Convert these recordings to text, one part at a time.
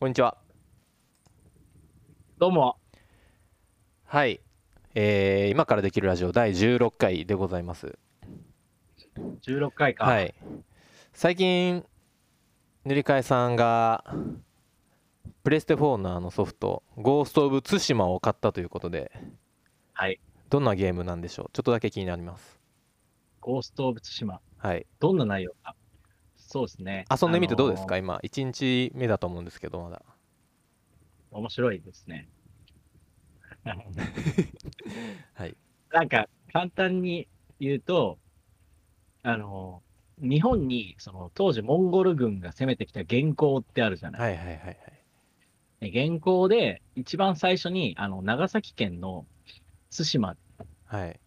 こんにちは。どうも。はい。えー今からできるラジオ第16回でございます。16回か。はい。最近、塗り替えさんが、プレステ4のあのソフト、ゴースト・オブ・ツシマを買ったということで、はい。どんなゲームなんでしょう？ちょっとだけ気になります。ゴースト・オブ・ツシマ。はい。どんな内容か。そうですね。遊んでみてどうですか、あの今、1日目だと思うんですけど、まだ。ー面白いですね。はい。なんか、簡単に言うと、あのー日本に、その、当時モンゴル軍が攻めてきた元寇ってあるじゃない。はいはいはいはい。で元寇で、一番最初に、あの、長崎県の対馬はい。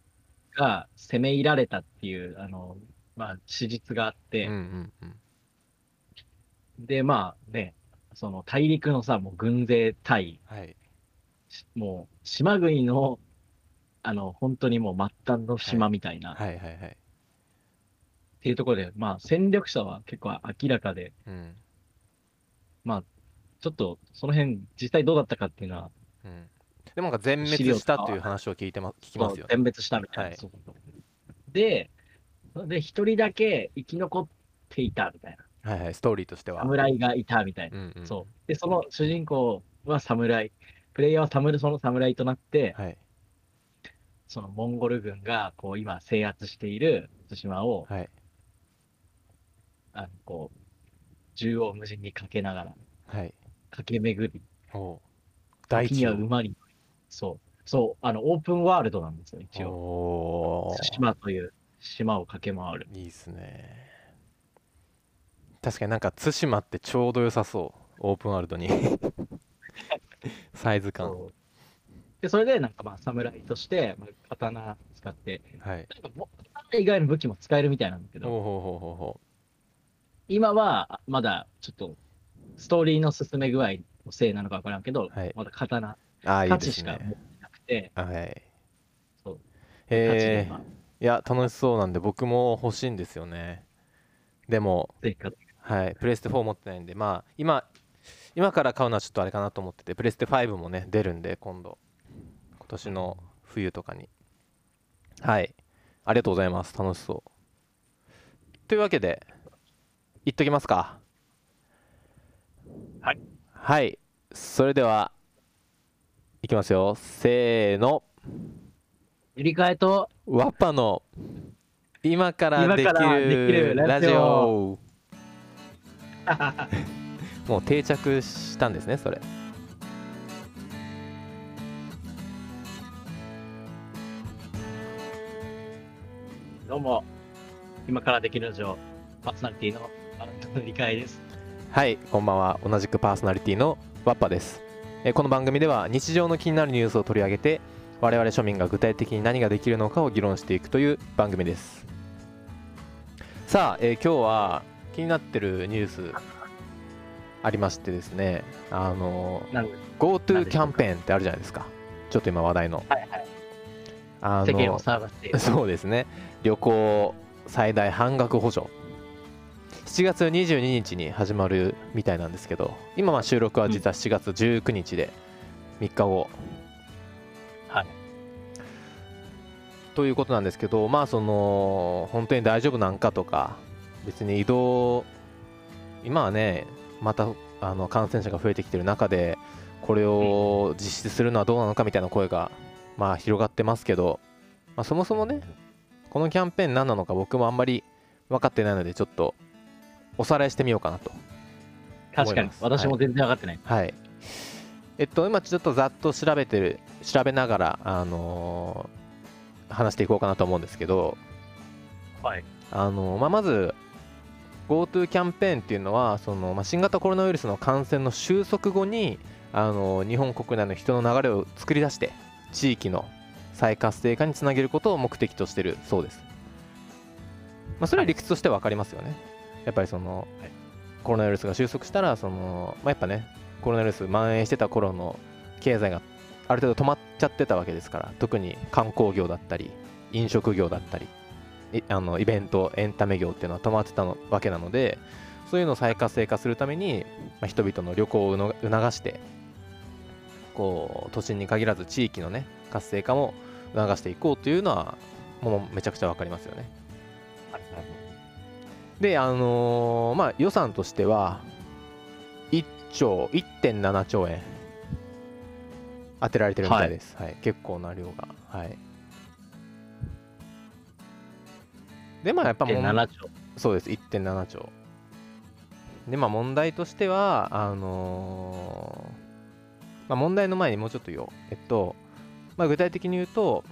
が攻め入られたっていう、あの、まあ、史実があって、うんうんうん。で、まあね、その大陸のさ、もう軍勢対、はい。しもう島国の、あの、本当にもう末端の島みたいな、っはいはいはい。ていうところで、まあ戦力者は結構明らかで、うん。ちょっとその辺実際どうだったかっていうのは、うん。でもなんか全滅したっていう話を聞いてま、聞きますよね。全滅したみたいな。はいで、で、一人だけ生き残っていたみたいな。はいはい、ストーリーとしては。侍がいたみたいな。うんうん。そう。で、その主人公は侍。プレイヤーは侍その侍となって、はい。そのモンゴル軍がこう今制圧している対馬を、はい。あのこう縦横無尽にかけながらはい。駆け巡り大地を。は馬にそうそうあのオープンワールドなんですよ一応おー島という島を駆け回るいいっすね。確かになんか対馬ってちょうど良さそう。オープンワールドに。サイズ感。そうでそれでなんかまあ侍として、まあ、刀使ってはい。なんかも刀以外の武器も使えるみたいなんだけどほうほうほうほうほ今はまだちょっとストーリーの進め具合のせいなのかわからんけど、はいまだ刀う。ああ、いしか持って。なくて、はい。そうえー太刀でまあいや、楽しそうなんで僕も欲しいんですよね。でも、はい、プレステ4持ってないんで、まあ、今、今から買うのはちょっとあれかなと思ってて、プレステ5もね、出るんで、今度、今年の冬とかに。はい、ありがとうございます。楽しそう。というわけで、いっときますか。はい。はい、それでは、いきますよ。せーの、塗り替えとワッパの今からできるるラジオ。もう定着したんですね、それ。どうも、今からできるラジオ、パーソナリティのアラントの理解です。はい、こんばんは。同じくパーソナリティのワッパです。えーこの番組では日常の気になるニュースを取り上げて、我々庶民が具体的に何ができるのかを議論していくという番組です。さあ、えー今日は気になってるニュースありましてですね、あの GoTo キャンペーンってあるじゃないですか？ちょっと今話題の。はいはい。あ世間をの騒がせて。そうですね旅行最大半額補助7月22日に始まるみたいなんですけど今は収録は実は7月19日で3日後はい。ということなんですけどまあその本当に大丈夫なんかとか別に移動今はねまたあの感染者が増えてきてる中でこれを実施するのはどうなのかみたいな声がまあ広がってますけど、まあ、そもそもねこのキャンペーン何なのか僕もあんまり分かってないのでちょっとおさらいしてみようかなと確かに私も全然分かってない。はい。えっと、今ちょっとざっと調べてる、調べながら、あのー話していこうかなと思うんですけど、はい。あのーまあ、まず、GoTo キャンペーンっていうのは、そのまあ、新型コロナウイルスの感染の収束後に、あのー日本国内の人の流れを作り出して、地域の再活性化につなげることを目的としてるそうです。まあ、それは理屈としては分かりますよね。やっぱりその、はいコロナウイルスが収束したらその、まあ、やっぱねコロナウイルス蔓延してた頃の経済がある程度止まっちゃってたわけですから特に観光業だったり飲食業だったりいあのイベントエンタメ業っていうのは止まってたのわけなのでそそういうのを再活性化するために、まあ、人々の旅行をの促してこう都心に限らず地域のね活性化も促していこうというのはもうめちゃくちゃ分かりますよね。はいはいであのーまあ予算としては1兆1.7兆円。当てられてるみたいです、はい。結構な量が。はい。でまあやっぱもう7兆。そうです。1.7兆。でまあ問題としてはあのーまあ、問題の前にもうちょっと言おう。えっと、まあ、具体的に言うと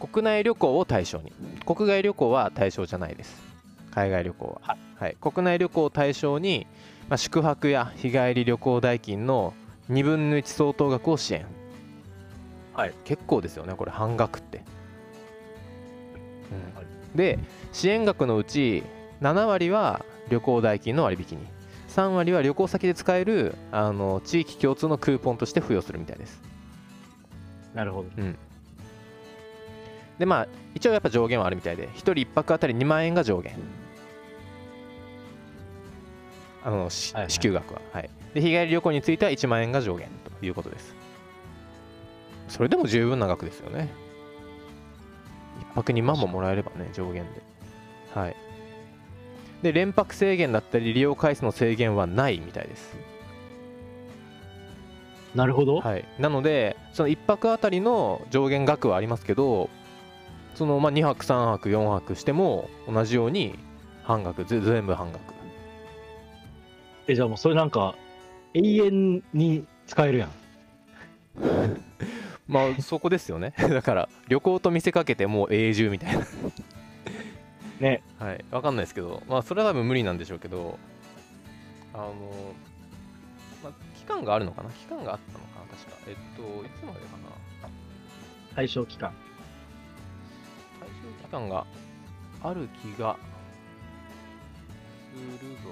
国内旅行を対象に。国外旅行は対象じゃないです。海外旅行は、はい、国内旅行を対象に、まあ、宿泊や日帰り旅行代金の2分の1相当額を支援。はい。結構ですよねこれ半額って、うん。はい。で支援額のうち7割は旅行代金の割引に3割は旅行先で使えるあの地域共通のクーポンとして付与するみたいです。なるほど。でまあ一応やっぱ上限はあるみたいで1人1泊あたり2万円が上限あの、しはいはい。支給額は。はい。で日帰り旅行については1万円が上限ということです。それでも十分な額ですよね。1泊2万ももらえればね上限で。はい。で連泊制限だったり利用回数の制限はないみたいです。なるほど。はい、なのでその1泊あたりの上限額はありますけどそのまあ2泊3泊4泊しても同じように半額ぜ全部半額え、じゃあもうそれなんか、永遠に使えるやん。まあそこですよね。だから旅行と見せかけてもう永住みたいな。ね。はい。わかんないですけどまあそれは多分無理なんでしょうけどあの、まあ、期間があるのかな？期間があったのかな？確か。えっといつまでかな？対象期間。対象期間がある気がするぞ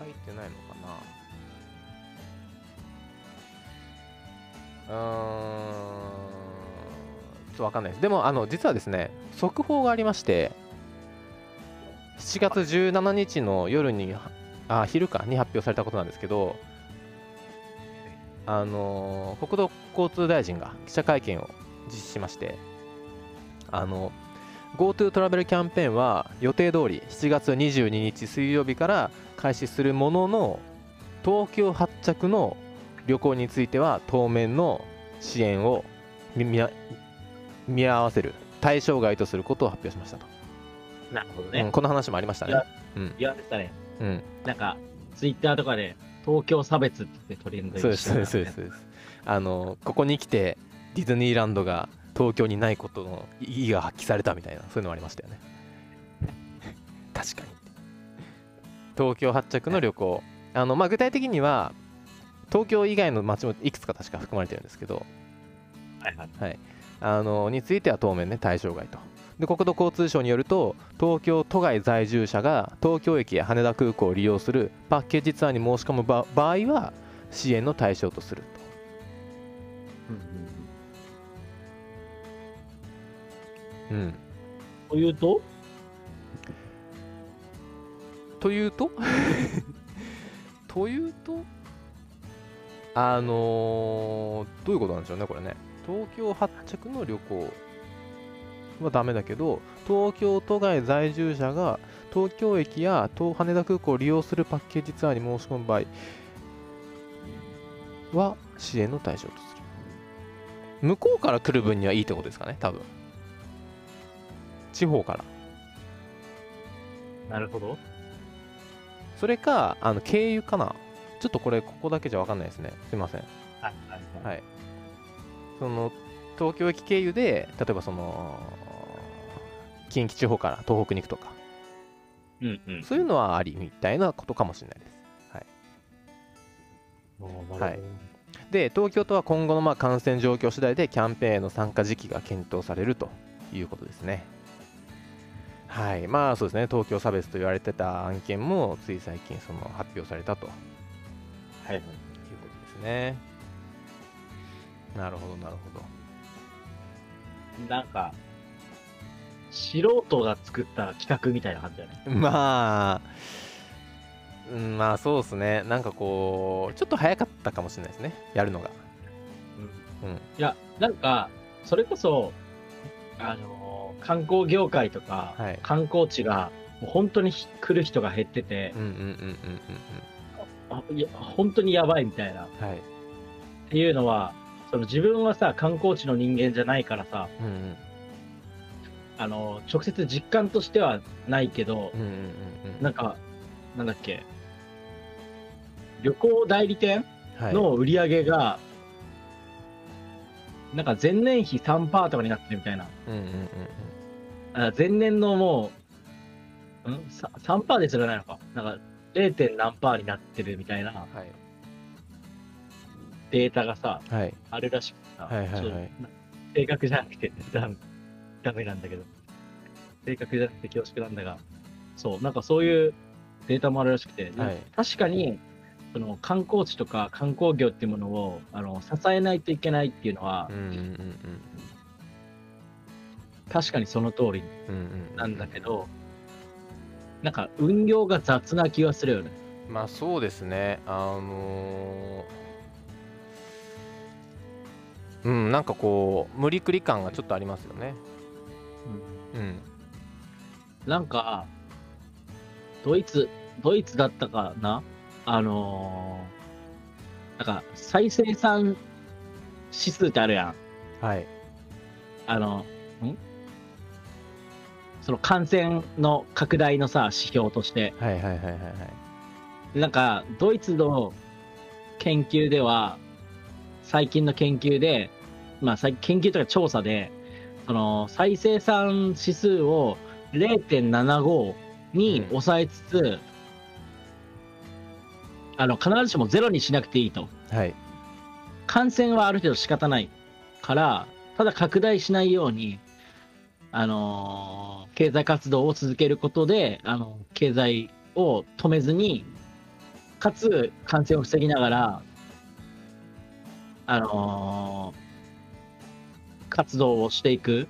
書いてないのかな。うん。ちょっとわかんないです。でもあの実はですね速報がありまして7月17日の夜にあ昼かに発表されたことなんですけどあの国土交通大臣が記者会見を実施しましてあの GoTo トラベルキャンペーンは予定通り7月22日水曜日から開始するものの東京発着の旅行については当面の支援を見合わせる対象外とすることを発表しましたと、なるほどね。うん。この話もありましたね。いや言われてたね。うん。なんか、ツイッターとかで、東京差別ってトレンドそうですそうですそうです。あのここに来てディズニーランドが東京にないことの意義が発揮されたみたいなそういうのもありましたよね。確かに東京発着の旅行。あの、まあ、具体的には東京以外の街もいくつか確か含まれてるんですけど。はいはい。あのについては当面ね対象外と。で国土交通省によると東京都外在住者が東京駅や羽田空港を利用するパッケージツアーに申し込む場場合は支援の対象とすると、うん、というと、というと？というと？あのーどういうことなんでしょうねこれね。東京発着の旅行はダメだけど東京都外在住者が東京駅や東羽田空港を利用するパッケージツアーに申し込む場合は支援の対象とする。向こうから来る分にはいいってことですかね多分。地方から。なるほど。それか、あの経由かな？ちょっとこれ、ここだけじゃ分かんないですね。すいません。はい。その、東京駅経由で、例えばその、近畿地方から東北に行くとか、うんうん。そういうのはありみたいなことかもしれないです。はいで、東京都は今後のまあ感染状況次第でキャンペーンへの参加時期が検討されるということですね。はい。まあそうですね、東京差別と言われてた案件も、つい最近その発表されたとはいはい。いうことですね。なるほど、なるほど。なんか、素人が作った企画みたいな感じだね。まあ、うん、まあそうですねなんかこうちょっと早かったかもしれないですねやるのがうんいや、なんか、それこそ、あのー観光業界とか、はい。観光地が、もう本当に来る人が減ってて本当にやばいみたいな。はい。ていうのは、その自分はさ、観光地の人間じゃないからさ、うんうん。あのー直接実感としてはないけどう、んうんうんうん。なんか、なんだっけ、旅行代理店はい。の売り上げが、なんか前年比3%とかになってるみたいな。うんうんうんうんあ前年のもう、ん？さ ?3% ですらないのか。なんか 0. 点何パーになってるみたいなはいデータがさ、はいあるらしくてさ、はいはいはい正確じゃなくてダメダメなんだけど、正確じゃなくて恐縮なんだが、そう、なんかそういうデータもあるらしくて、はい確かに、その観光地とか観光業っていうものをあの支えないといけないっていうのはうん、うんうん確かにその通りうんうんうん。なんだけど、なんか運用が雑な気がするよね。まあそうですね。あのーうんなんかこう無理くり感がちょっとありますよね。うん。なんか、ドイツ、ドイツだったかな？あのー、なんか再生産指数ってあるやん。はい。あの、んその感染の拡大のさ、指標として。はいはいはいはいはいなんか、ドイツの研究では、最近の研究で、まあ、最研究というか調査で、その、再生産指数を0.75に抑えつつ、あの、必ずしもゼロにしなくていいと。はい感染はある程度仕方ないから、ただ拡大しないように、あのー経済活動を続けることで、あの、経済を止めずに、かつ感染を防ぎながら、あのー活動をしていく。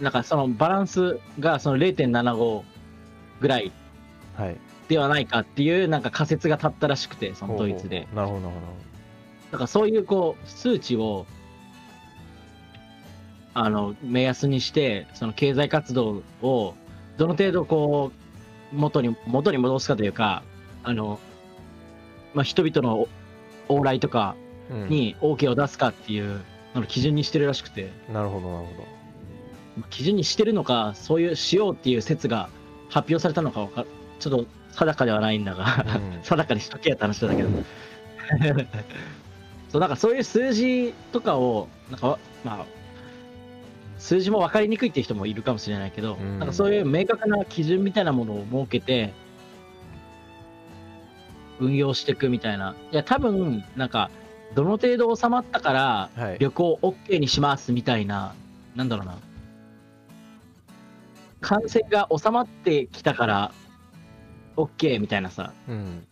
なんかそのバランスがその0.75ぐらいではないかっていうなんか仮説が立ったらしくて、そのドイツで。なるほどなるほだからそういうこう数値をあの目安にしてその経済活動をどの程度こう元に元に戻すかというかあの、まあ、人々の往来とかど、うん、に OK を出すかっていうのの基準にしてるらしくて。なるほどなるほ基準にしてるのかそういうしようっていう説が発表されたのかわかちょっと定かではないんだが、ど、うん。定かにしとけやって話だけど。そうなんかそういう数字とかをなんかわまあ数字も分かりにくいっていう人もいるかもしれないけど、うん。なんかそういう明確な基準みたいなものを設けて運用していくみたいな。いや多分なんかどの程度収まったからはい。旅行 OK にしますみたいななんだろうな。感染が収まってきたから OK みたいなさうん。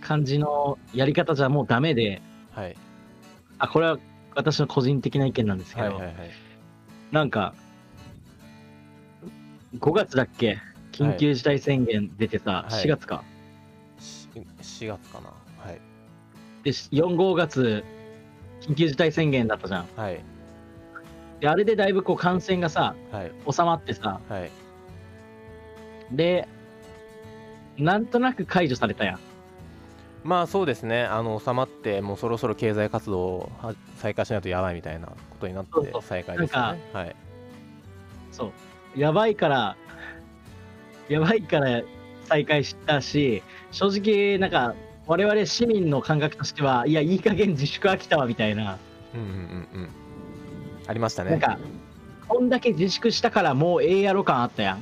感じのやり方じゃもうダメで、はい。あ、これは私の個人的な意見なんですけど、はいはいはいなんか、5月だっけ？緊急事態宣言出てさ、はい。4月か。し4月かな。はい。で、4、5月、緊急事態宣言だったじゃん。はい。で、あれでだいぶこう感染がさ、はい。収まってさ、はい。で、なんとなく解除されたやん。まあそうですね。あの収まってもうそろそろ経済活動をは再開しないとやばいみたいなことになって再開ですね。はい。そう。やばいから、やばいから再開したし、正直、なんか、我々市民の感覚としては、いや、いい加減自粛飽きたわ、みたいな。うんうんうんうん。ありましたね。なんか、こんだけ自粛したからもうええやろ感あったやん。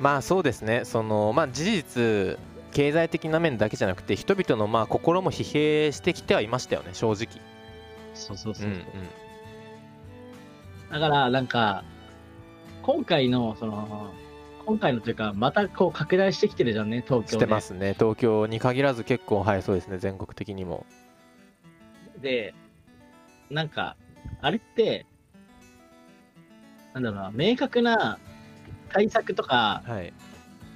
まあそうですね。そのまあ事実経済的な面だけじゃなくて人々のまあ心も疲弊してきてはいましたよね正直そうそうそう。う。んうん。だから、なんか、今回の、その、今回のというか、またこう拡大してきてるじゃんね、東京で。してますね。東京に限らず結構はいそうですね全国的にも。で、なんか、あれって、なんだろうな、明確な対策とかはい。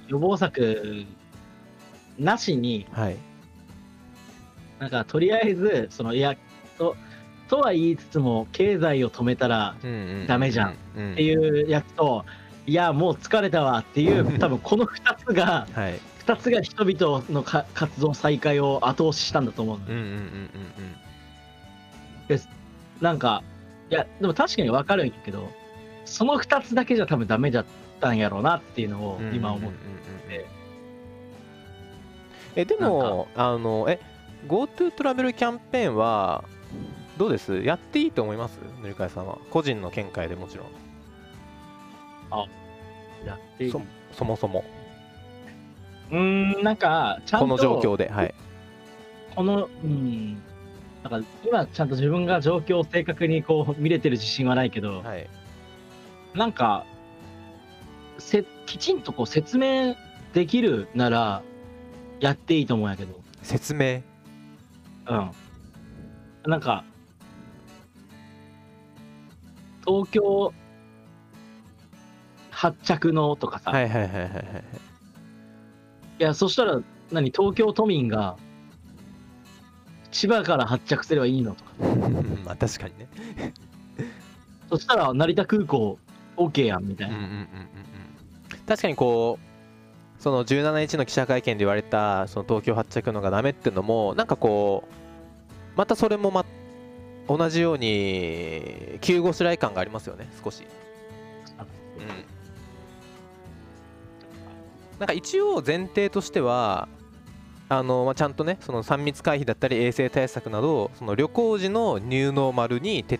予防策なしに、はい。なんかとりあえず、そのいやと、とは言いつつも、経済を止めたらダメじゃんうんっていうやつと、いや、もう疲れたわっていう、多分この2つが、はい。2つが人々のか活動再開を後押ししたんだと思うんうんうんうんなんか、いや、でも確かに分かるんやけど、その2つだけじゃ多分ダメだったんやろうなっていうのをうん今思って、えでもあのえ GoTo トラベルキャンペーンはどうです？やっていいと思います？塗り替えさんは。個人の見解でもちろん。やっていい。そそもそも。うーん、なんか、ちゃんと、この状況ではい。この、うん、なんか今ちゃんと自分が状況を正確にこう見れてる自信はないけど、はい。なんか、せきちんとこう説明できるなら、やっていいと思うんやけど、説明？うん。なんか、東京発着のとかさ、、はいいはいはいはいはいはい。や、そしたら、何、東京都民が、千葉から発着すればいいのとか、まあ確かにね。そしたら成田空港 OK やんみたいな。うんうんうんうんうん。確かにこうその17日の記者会見で言われたその東京発着のがダメっていうのもなんかこうまたそれもま同じように急ごしらえ感がありますよね少し、うん、なんか一応前提としてはあの、まあ、ちゃんとねその3密回避だったり衛生対策などその旅行時のニューノーマルにて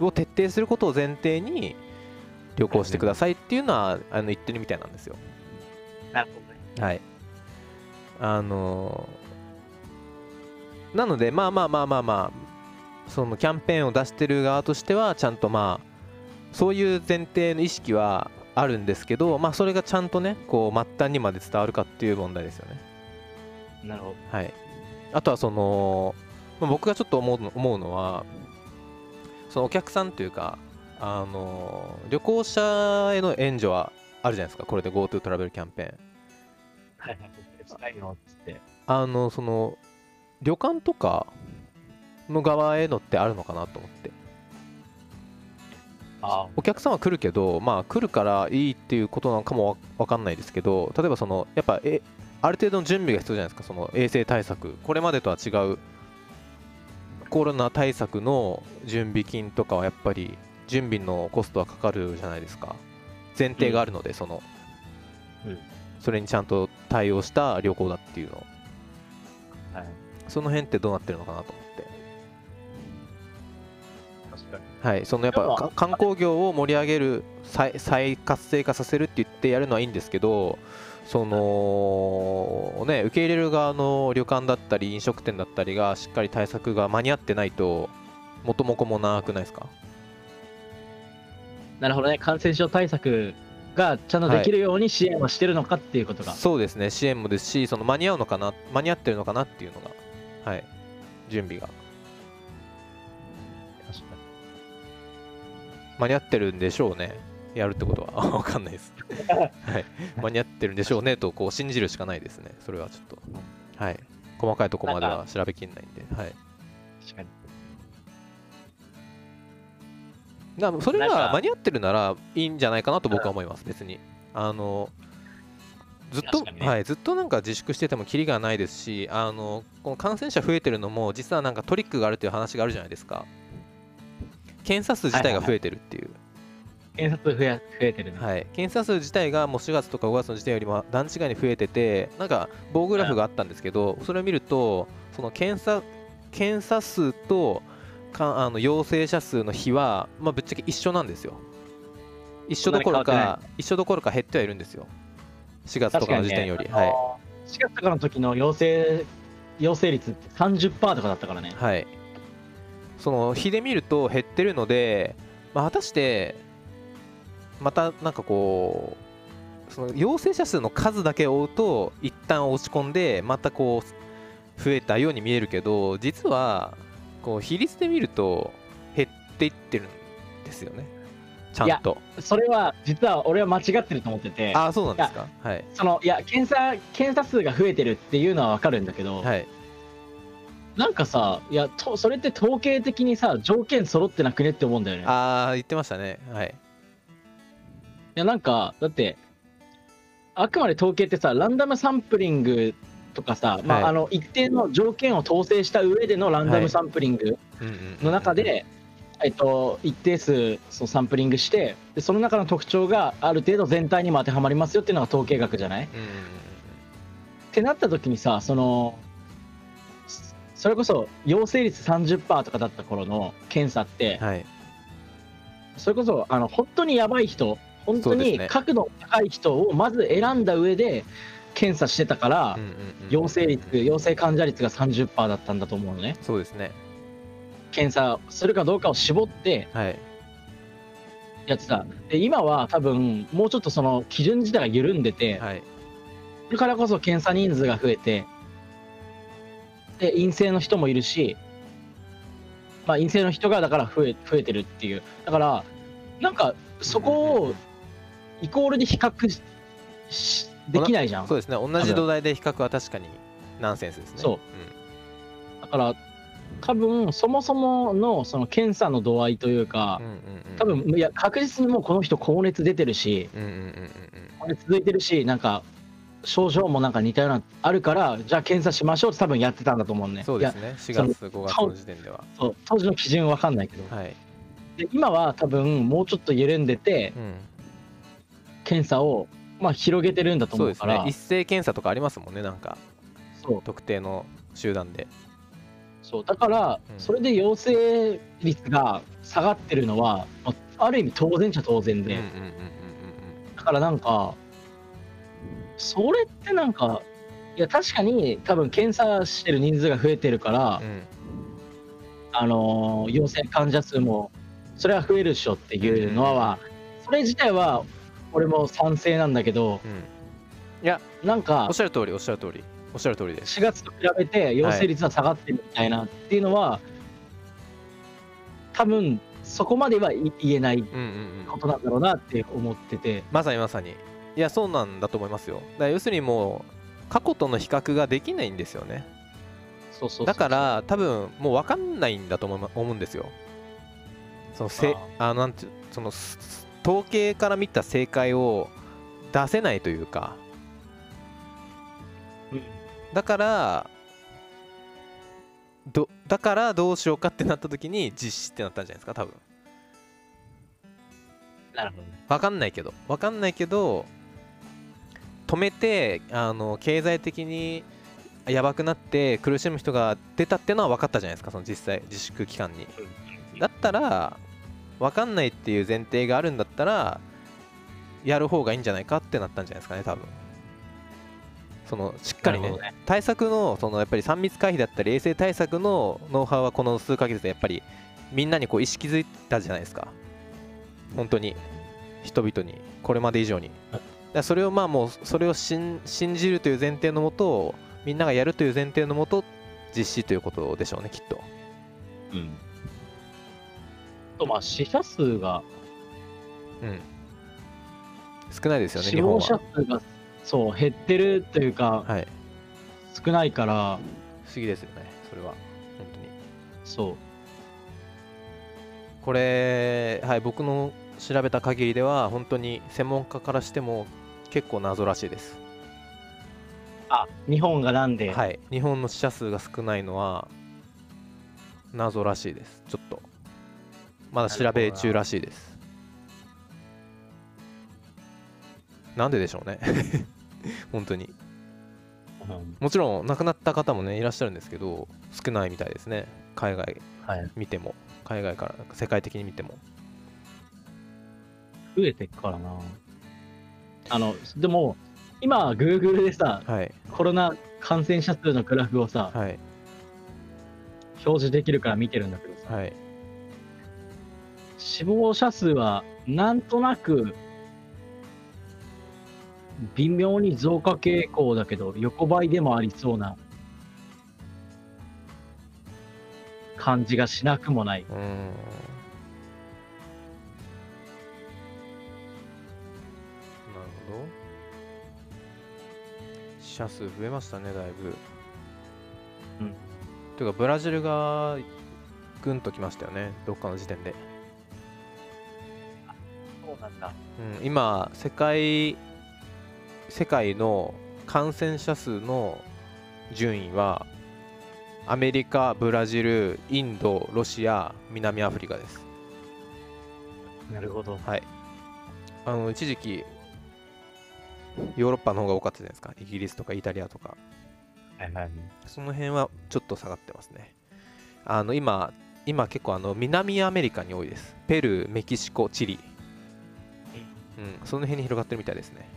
を徹底することを前提に旅行してくださいっていうのはあの言ってるみたいなんですよ。なるほどね。はい。あのーなのでまあまあまあまあまあそのキャンペーンを出してる側としてはちゃんとまあそういう前提の意識はあるんですけどまあそれがちゃんとねこう末端にまで伝わるかっていう問題ですよね。なるほはい。あとはその、まあ、僕がちょっと思うの思うのはそのお客さんというかあの旅行者への援助はあるじゃないですかこれで GoTo トラベルキャンペーン。ど。はいはい。あのその旅館とかの側へのってあるのかなと思って。あお客さんは来るけどまあ来るからいいっていうことなのかもわわかんないですけど例えばそのやっぱえある程度の準備が必要じゃないですか。その衛生対策。これまでとは違うコロナ対策の準備金とかはやっぱり準備のコストはかかるじゃないですか。前提があるのでその、うん。それにちゃんと対応した旅行だっていうの。はい。その辺ってどうなってるのかなとはい、そのやっぱ観光業を盛り上げる再再活性化させるって言ってやるのはいいんですけどそのね受け入れる側の旅館だったり飲食店だったりがしっかり対策が間に合ってないと元も子もなくないですか？なるほどね。感染症対策がちゃんとできるように支援はしてるのかっていうことが。そうですね。支援もですしその間に合うのかな間に合ってるのかなっていうのがはい。準備が間に合ってるんでしょうね。やるってことは。わかんないです、はい、間に合ってるんでしょうねとこう信じるしかないですね。それはちょっと。はい。細かいところまでは調べきんないんで。はい。に。確かに。だか。らそれが間に合ってるならいいんじゃないかなと僕は思います。別に。あのずっと、ね。はい、ずっとなんか自粛しててもキリがないですしあのこの感染者増えてるのも実はなんかトリックがあるという話があるじゃないですか検査数自体が増えてるっていう、検察増や増えてるね。はい、検査数自体がもう4月とか5月の時点よりも段違いに増えててなんか棒グラフがあったんですけどそれを見るとその検査検査数とかあの陽性者数の比は、まあ、ぶっちゃけ一緒なんですよ。一緒どころか一緒どころか減ってはいるんですよ。4月とかの時点より、はい、4月とかの時の陽性、陽性率って30%とかだったからね。はい、その比で見ると減ってるので、まあ、果たしてまたなんかこうその陽性者数の数だけ追うと一旦落ち込んでまたこう増えたように見えるけど実はこう比率で見ると減っていってるんですよね。ちゃんと。それは実は俺は間違ってると思ってて。ああそうなんですか。はいそのいや検査検査数が増えてるっていうのは分かるんだけど、はいなんかさいやとそれって統計的にさ条件揃ってなくねって思うんだよね。いああ言ってましたね。はい。やなんかだってあくまで統計ってさランダムサンプリングとかさ、まあはい。あの一定の条件を統制した上でのランダムサンプリングの中で、えっと、一定数そうサンプリングしてでその中の特徴がある程度全体にも当てはまりますよっていうのが統計学じゃない？うんうんうん。ってなった時にさそのそそれこそ陽性率30%とかだった頃の検査って、うんはい。それこそあの本当にやばい人本当に角度高い人をまず選んだ上で検査してたから、陽性率陽性患者率が30%だったんだと思うのね。そうですね。検査するかどうかを絞ってはい。やってた。で今は多分もうちょっとその基準自体が緩んでて、はい。だからこそ検査人数が増えて、で、陰性の人もいるし、まあ、陰性の人がだから増え増えてるっていう。だから、なんか、そこをイコールで比較ししできないじゃん。そうですね。同じ土台で比較は確かにナンセンスですね。そう。だから、多分そもそものその検査の度合いというかうん、うんうんうん。多分いや確実にもうこの人高熱出てるし、うんうんうんうん高熱続いてるし、なんか症状もなんか似たようなあるから、じゃあ検査しましょうって多分やってたんだと思うね。そうですね。4月5月の時点では。そう当時の基準わかんないけど、はい。で今は多分もうちょっと緩んでてうん。検査をまあ広げてるんだとそう思うから。ですね。一斉検査とかありますもんねなんか。そう。特定の集団で。そうだからうん。それで陽性率が下がってるのはまあある意味当然っちゃ当然で、だからなんかそれってなんかいや確かに多分検査してる人数が増えてるから、うん。うんあのー陽性患者数もそれは増えるでしょっていうのは、それ自体は俺も賛成なんだけどうん。なんかおっしゃる通りおっしゃる通り。おっしゃる通りです。4月と比べて陽性率は下がってるみたいなっていうのは、多分そこまではい言えないうんうんうん。ことなんだろうなって思ってて、まさにまさにいやそうなんだと思いますよ。だから要するにもう過去との比較ができないんですよね。そうそうだから多分もう分かんないんだと思思うんですよ。そのせあのなんてその統計から見た正解を出せないというか。うん。だからどだからどうしようかってなった時に実施ってなったんじゃないですか多分。なるほどね。分かんないけど。分かんないけど止めてあの経済的にやばくなって苦しむ人が出たっていうのは分かったじゃないですかその実際自粛期間に。だったら分かんないっていう前提があるんだったらやる方がいいんじゃないかってなったんじゃないですかね多分。そのしっかりねね。対策のそのやっぱり3密回避だったり衛生対策のノウハウはこの数ヶ月でやっぱりみんなにこう意識づいたじゃないですか。本当に人々にこれまで以上にだそれをまあもうそれを信信じるという前提のもとみんながやるという前提のもと実施ということでしょうねきっと。うん。とまあ死者数が、うん。少ないですよね死亡日本は。者数がそう減ってるというかはい。少ないから不思議ですよねそれは。本当に。そう。これ、はい、僕の調べた限りでは本当に専門家からしても結構謎らしいです、あ日本がなんで、はい、日本の死者数が少ないのは謎らしいです。ちょっと。まだ調べ中らしいです。なんででしょうね。本当に。うん。もちろん亡くなった方もねいらっしゃるんですけど少ないみたいですね。海外はい、見ても。海外から世界的に見ても。増えてっからなあのでも今 Google でさはい。コロナ感染者数のグラフをさはい。表示できるから見てるんだけどさはい。死亡者数はなんとなく微妙に増加傾向だけど横ばいでもありそうな感じがしなくもない。うーん者数増えましたねだいぶ。うん。というかブラジルがぐんときましたよねどっかの時点で、そうなんだ。うん、今世界世界の感染者数の順位はアメリカブラジルインドロシア南アフリカです。なるほど。はい。あの一時期ヨーロッパの方が多かったじゃないですかイギリスとかイタリアとかはいはい。その辺はちょっと下がってますね。あの今、今結構あの南アメリカに多いです。ペルー、メキシコ、チリ。うん、その辺に広がってるみたいですね。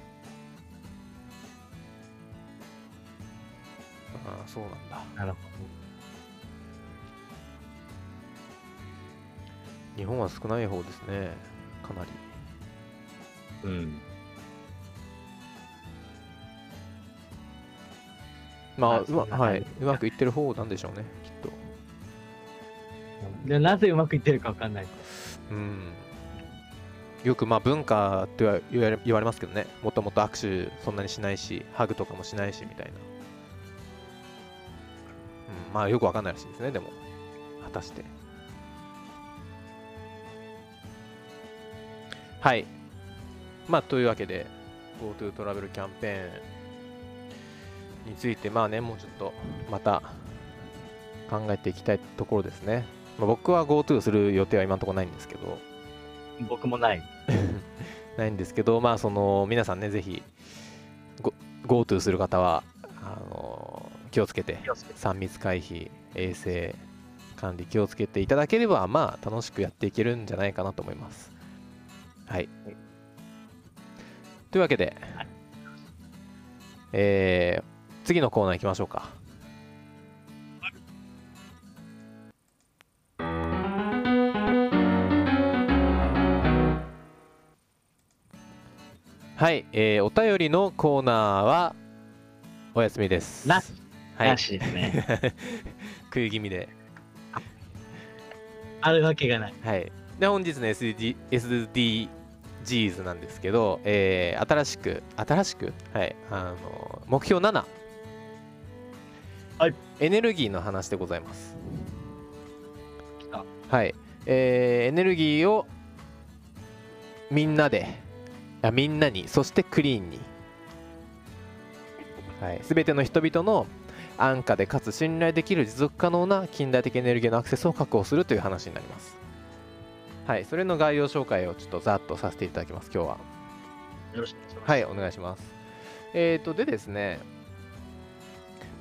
ああ、そうなんだ。なるほ日本は少ない方ですね。かなり。ど。うん。まあ、まあうまはい、うまくいってる方なんでしょうね、きっと。でなぜうまくいってるかわかんない。うん。よくまあ文化っては言われ言われますけどね、もともと握手そんなにしないし、ハグとかもしないしみたいな。うん、まあよくわかんないらしいですね、でも、果たして。はい。まあというわけで、GoTo トラベルキャンペーンについて、まあね、もうちょっとまた考えていきたいところですね。まあ、僕は GoTo する予定は今のところないんですけど、僕もない。ないんですけど、まあ、その皆さんね、ぜひ、Go- GoTo する方は、あの気をつけて、気をつけて3密回避、衛生管理気をつけていただければ、まあ、楽しくやっていけるんじゃないかなと思います。はい。というわけで、はいえー次のコーナー行きましょうか。はい、えーお便りのコーナーはお休みです。なはいな、しですね。食い気味で。あるわけがない。はい。で、本日の SD SDGs なんですけど、えー新しく、新しく、はい、あの、目標7。はい。エネルギーの話でございます。はい。えーエネルギーをみんなで、あみんなに、そしてクリーンに。はい。すべての人々の安価でかつ信頼できる持続可能な近代的エネルギーのアクセスを確保するという話になります。はい。それの概要紹介をちょっとざっとさせていただきます、今日は。よろしくお願いします。はい、お願いします。えーと、でですね、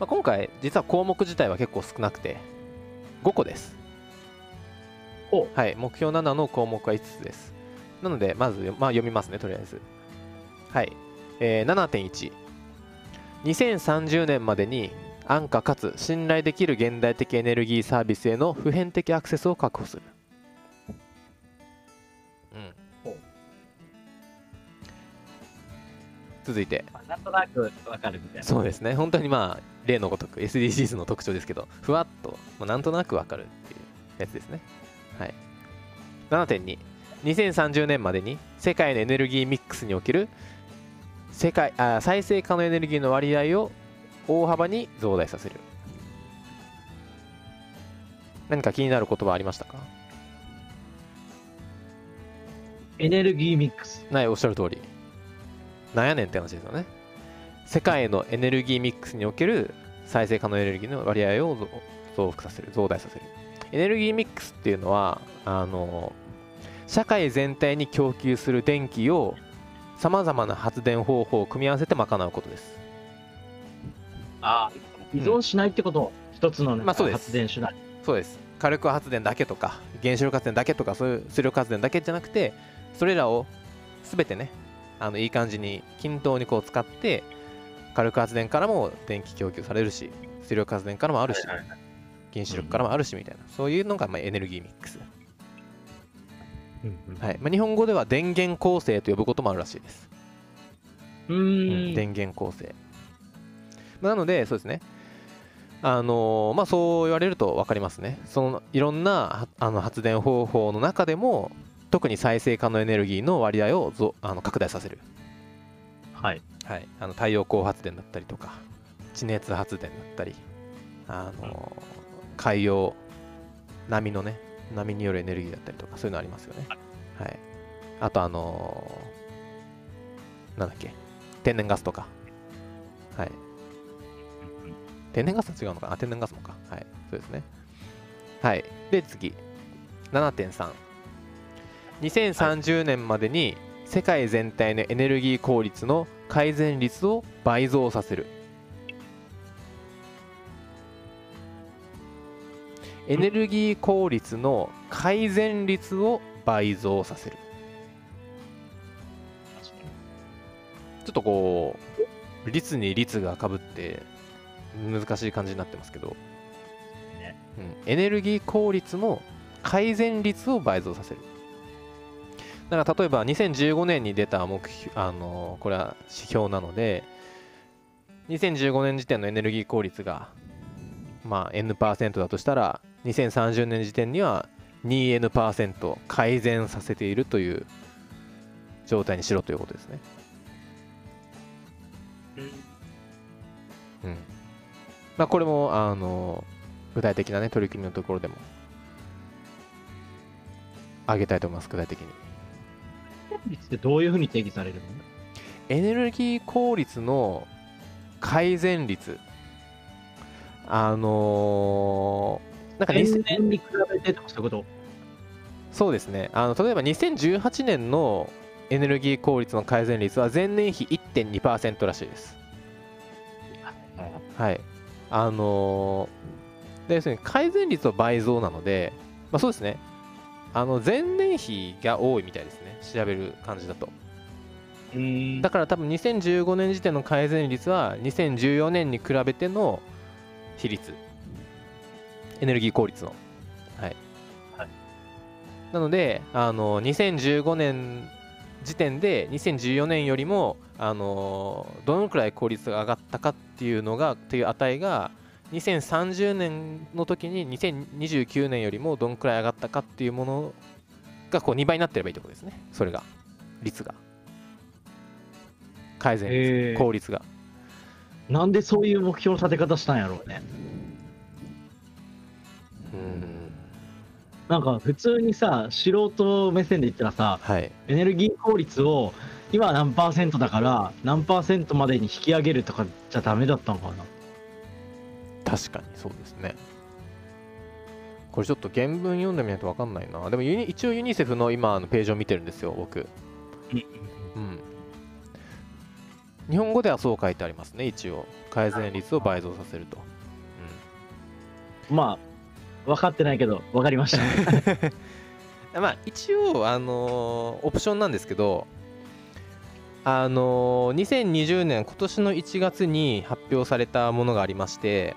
まあ、今回、実は項目自体は結構少なくて、5個です。ほはい、目標7の項目は5つです。なので、まず、まあ、読みますね、とりあえず。はい。えー、7.1。2030年までに安価かつ信頼できる現代的エネルギーサービスへの普遍的アクセスを確保する。続いて、まあなんとなくわかるみたいな。そうですね、本当にまあ、例のごとく SDGs の特徴ですけど、ふわっと、まあ、なんとなくわかるっていうやつですね。はい。7.2、2030年までに世界のエネルギーミックスにおける世界あ再生可能エネルギーの割合を大幅に増大させる。何か気になる言葉ありましたか？エネルギーミックス。はい、おっしゃる通り。なんやねんって話ですよね。世界のエネルギーミックスにおける再生可能エネルギーの割合を増増幅させる、増大させる。エネルギーミックスっていうのは、あの、社会全体に供給する電気をさまざまな発電方法を組み合わせて賄うことです。ああ、依存しないってこと、一つの、ねまあそうです発電手段。そうです。火力発電だけとか、原子力発電だけとか、そういう出力発電だけじゃなくて、それらをすべてね、あのいい感じに均等にこう使って、火力発電からも電気供給されるし、出力発電からもあるし、原子力からもあるしみたいな、そういうのがまあエネルギーミックス。うんうんはいまあ、日本語では電源構成と呼ぶこともあるらしいです。うーん。電源構成。まあなので、そうですね。あのーまあそう言われると分かりますね。そのいろんなはあの発電方法の中でも、特に再生可能エネルギーの割合をぞあの拡大させる。はい。はい、あの太陽光発電だったりとか地熱発電だったりあの海洋波のね波によるエネルギーだったりとかそういうのありますよね。はい。あとあのなんだっけ天然ガスとか。はい。天然ガスは違うのかな？あ天然ガスもか。はい。そうですね。はい。で次。7.3 2030年までに世界全体のエネルギー効率の改善率を倍増させる。エネルギー効率の改善率を倍増させる。ちょっとこう率に率がかぶって難しい感じになってますけど、ね。うん、エネルギー効率の改善率を倍増させるだから例えば2015年に出た目標あのこれは指標なので2015年時点のエネルギー効率がまあ N% だとしたら2030年時点には 2N% 改善させているという状態にしろということですね。うん。まあこれもあの具体的なね取り組みのところでも挙げたいと思います具体的に。率ってどういうふうに定義されるの？エネルギー効率の改善率。あのーなんか年2000々に比べてとかそういうこと？そうですね。あの例えば2018年のエネルギー効率の改善率は前年比1.2%らしいです。はい。あのーで要するに改善率は倍増なので、まあ、そうですね。あの前年比が多いみたいですね調べる感じだと。うん。だから多分2015年時点の改善率は2014年に比べての比率。エネルギー効率の。はい、はい。なのであの2015年時点で2014年よりもあのどのくらい効率が上がったかっていうのがっていう値が2030年の時に2029年よりもどのくらい上がったかっていうものがこう2倍になってればいいってことですね。それが。率が。改善率、効率が。なんでそういう目標の立て方したんやろうね。うん。なんか普通にさ、素人目線で言ったらさ、はい。エネルギー効率を今は何パーセントだから何パーセントまでに引き上げるとかじゃダメだったのかな。確かにそうですねこれちょっと原文読んでみないと分かんないな。でもユニ一応ユニセフの今のページを見てるんですよ僕。うん。日本語ではそう書いてありますね一応。改善率を倍増させると、まあ、分かってないけど、分かりました。うん、まあ一応あのーオプションなんですけどあのー2020年今年の1月に発表されたものがありまして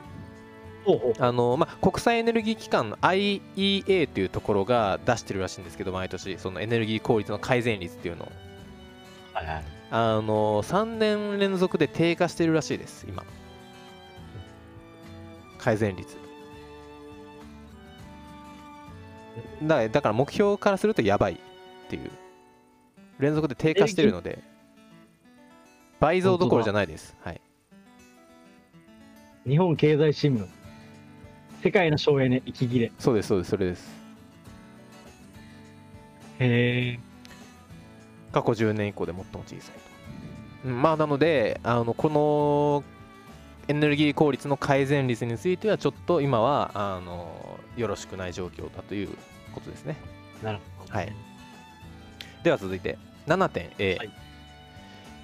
あのまあ、国際エネルギー機関の IEA というところが出してるらしいんですけど毎年。そのエネルギー効率の改善率っていうのを。はいはい。あの3年連続で低下してるらしいです今。改善率。だからだから目標からするとやばいっていう。連続で低下してるので。倍増どころじゃないです。はい。日本経済新聞。世界の省エネ息切れ。そうですそうですそれですへえ。過去10年以降で最も小さいと。うんまあ、なのであのこのエネルギー効率の改善率についてはちょっと今はあのよろしくない状況だということですね。なるほど。はい。では続いて7点 A、はい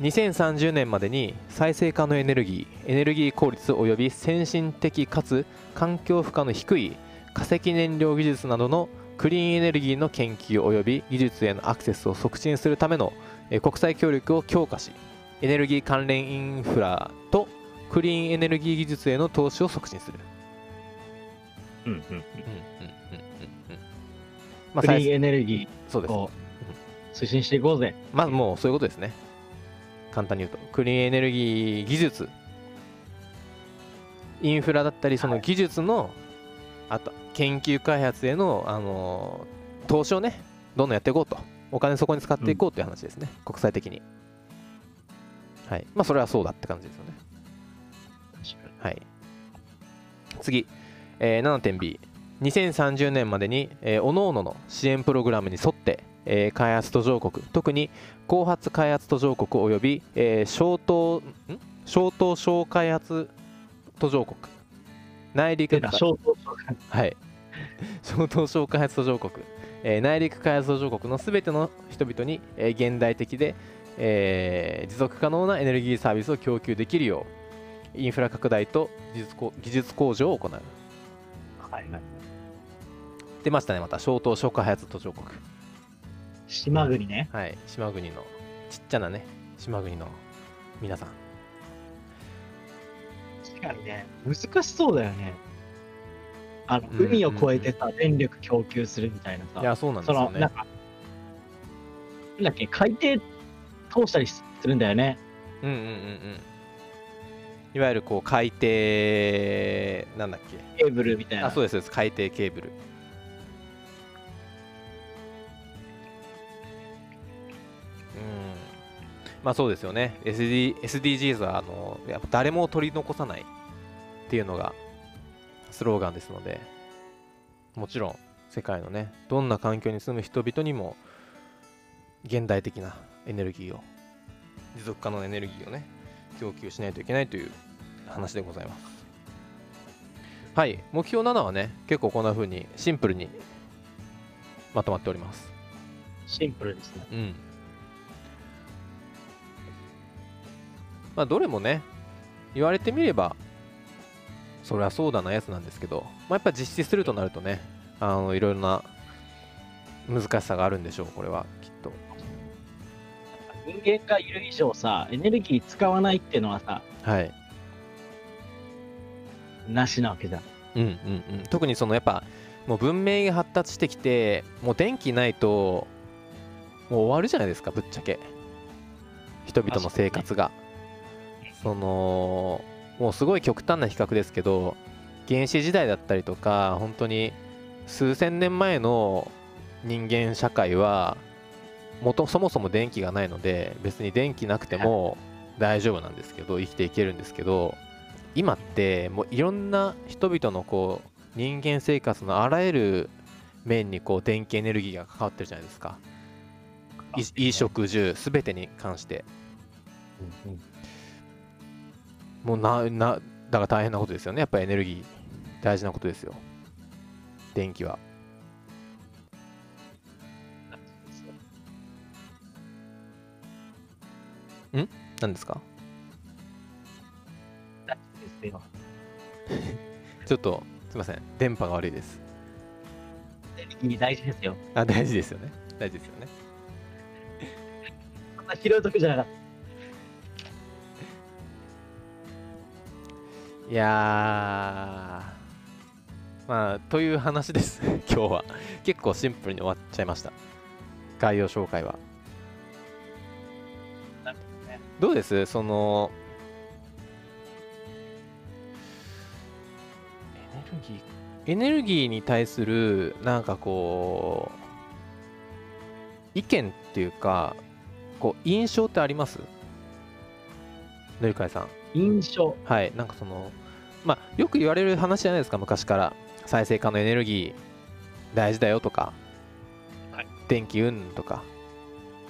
2030年までに再生可能エネルギーエネルギー効率及び先進的かつ環境負荷の低い化石燃料技術などのクリーンエネルギーの研究及び技術へのアクセスを促進するためのえー国際協力を強化しエネルギー関連インフラとクリーンエネルギー技術への投資を促進する。うんうんうん。うんうんうんまあクリーン再エネルギーを推進していこうぜ。まあもうそういうことですね。簡単に言うと。クリーンエネルギー技術、インフラだったり、その技術の、あと研究開発への、あのー投資をね、どんどんやっていこうと。お金そこに使っていこうという話ですね。国際的に。はい。まあそれはそうだって感じですよね。はい。次、えー、7点 B 2030年までに、えー、各々の支援プログラムに沿って、えー開発途上国。特に後発開発途上国及び、えー、小東ん？小東小開発途上国。内陸小東小はい。小東小開発途上国、えー内陸開発途上国のすべての人々に、えー現代的で、えー持続可能なエネルギーサービスを供給できるようインフラ拡大と技術こ技術向上を行う。はいはい。出ましたねまた。小東小開発途上国島国ね。はい島国のちっちゃなね島国の皆さん確かにね、難しそうだよね。あの、うん海を越えてさ、電力供給するみたいなさ。いやそうなんでその、すよねなんか、なんだっけ、海底通したりするんだよね。うんうんうんうんいわゆるこう海底なんだっけケーブルみたいな。あそうですそうです海底ケーブルまあそうですよね。SD SDGs はあのやっぱ誰も取り残さないっていうのがスローガンですのでもちろん世界のねどんな環境に住む人々にも現代的なエネルギーを持続可能なエネルギーをね供給しないといけないという話でございます。はい。目標7はね結構こんな風にシンプルにまとまっております。シンプルですね。うんまあどれもね言われてみればそりゃそうだなやつなんですけど、まあ、やっぱ実施するとなるとねあのいろいろな難しさがあるんでしょうこれはきっと。人間がいる以上さ、エネルギー使わないっていうのはさ、はい。なしなわけじゃん。うんうんうん。特にそのやっぱもう文明が発達してきてもう電気ないともう終わるじゃないですかぶっちゃけ。人々の生活がそのもうすごい極端な比較ですけど原始時代だったりとか本当に数千年前の人間社会はもとそもそも電気がないので別に電気なくても大丈夫なんですけど生きていけるんですけど今ってもういろんな人々のこう人間生活のあらゆる面にこう電気エネルギーが関わってるじゃないですか。い衣食住全てに関して。うんうんもうななだから大変なことですよね。やっぱりエネルギー大事なことですよ。電気は。何ですか？ですよ。ちょっとすいません。電波が悪いです。エネルギー大事ですよ。あ大事ですよね。大事ですよね。そんな拾うとこじゃなかっいやー。まあという話です。今日は。結構シンプルに終わっちゃいました。概要紹介は。どうです？そのエネルギーエネルギーに対するなんかこう意見っていうかこう印象ってあります？のりかいさん。た。印象。はい、なんかその、まあ、よく言われる話じゃないですか、昔から。再生可能エネルギー大事だよとか、はい電気うんとか、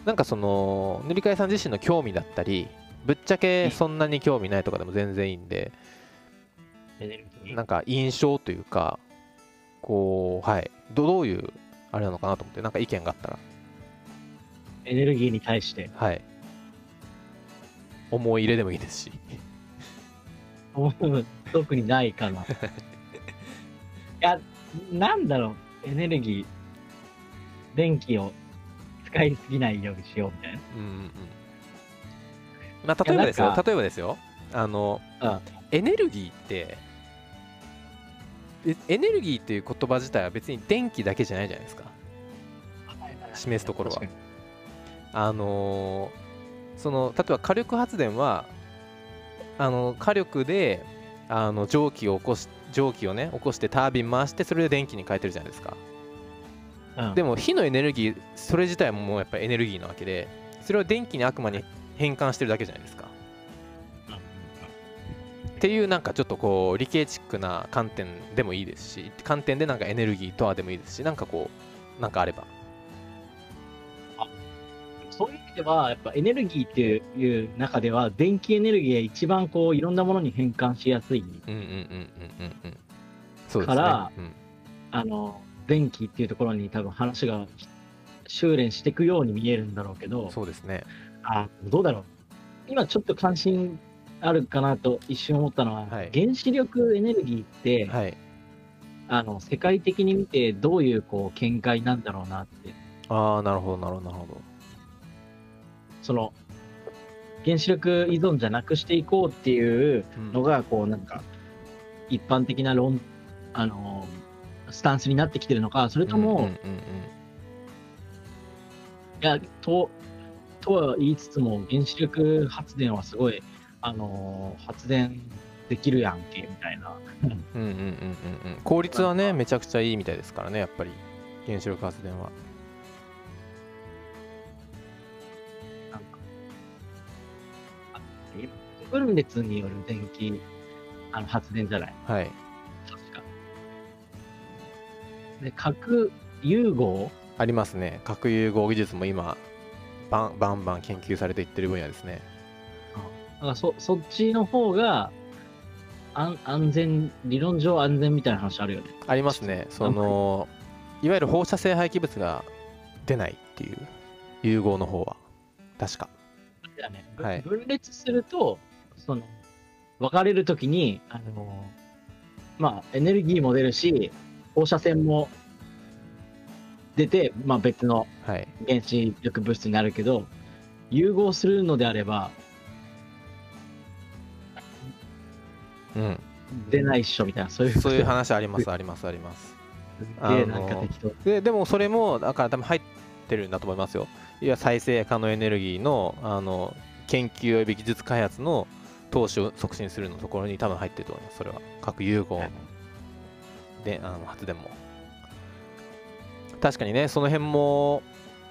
なんかその、塗り替えさん自身の興味だったり、ぶっちゃけそんなに興味ないとかでも全然いいんで、エネルギー？なんか印象というか、こう、はい、どどういうあれなのかなと思って、なんか意見があったら、エネルギーに対して。はい。思い入れでもいいですし。うん特にないかな。いや、なんだろう、エネルギー、電気を使いすぎないようにしようみたいな。うんうんうん。まあ、例えばですよ例えばですよ。あの、うん。エネルギーってえエネルギーっていう言葉自体は別に電気だけじゃないじゃないですか。示すところは。あのーその例えば火力発電はあの火力であの蒸気を起こし蒸気をね起こしてタービン回してそれで電気に変えてるじゃないですか、うん、でも火のエネルギーそれ自体ももうやっぱエネルギーなわけでそれを電気に悪魔に変換してるだけじゃないですか、っていうなんかちょっとこう理系チックな観点でもいいですし観点でなんかエネルギーとはでもいいですしなんかこうなんかあれば。そういう意味では、やっぱエネルギーっていう中では、電気エネルギーが一番こういろんなものに変換しやすいからうん。あの電気っていうところに多分話が修練していくように見えるんだろうけど、そうですね。あどうだろう。今ちょっと関心あるかなと一瞬思ったのは、はい。原子力エネルギーって、はい。あの世界的に見てどういうこう見解なんだろうなって、ああなるほどなるほどなるほどその原子力依存じゃなくしていこうっていううんのが、こうなんか一般的な論、あのスタンスになってきてるのか、それとも、いや、と、とは言いつつも、原子力発電はすごい、あのー発電できるやんけ、みたいな。うんうんうんうんうん。効率はねめちゃくちゃいいみたいですからねやっぱり。原子力発電は分裂による電気、あの、発電じゃない？はい。確か。で、核融合？ありますね。核融合技術も今バンバンバン研究されていってる分野ですね。だからそ、そっちの方が、安安全、理論上安全みたいな話あるよね。ありますね。そのいわゆる放射性廃棄物が出ないっていう融合の方は。確か。だね、はい。分裂すると、その、分かれるときに、あの、まあ、エネルギーも出るし、放射線も出て、まあ別のはい原子力物質になるけど、融合するのであれば、うん出ないっしょみたいな、そういう。そういう話ありますありますありますすっげえなんか適当。ででもそれもだから多分入ってるんだと思いますよいや再生可能エネルギーのあの研究及び技術開発の投資を促進するのところに多分入ってると思います。それは核融合であの発電も確かにねその辺も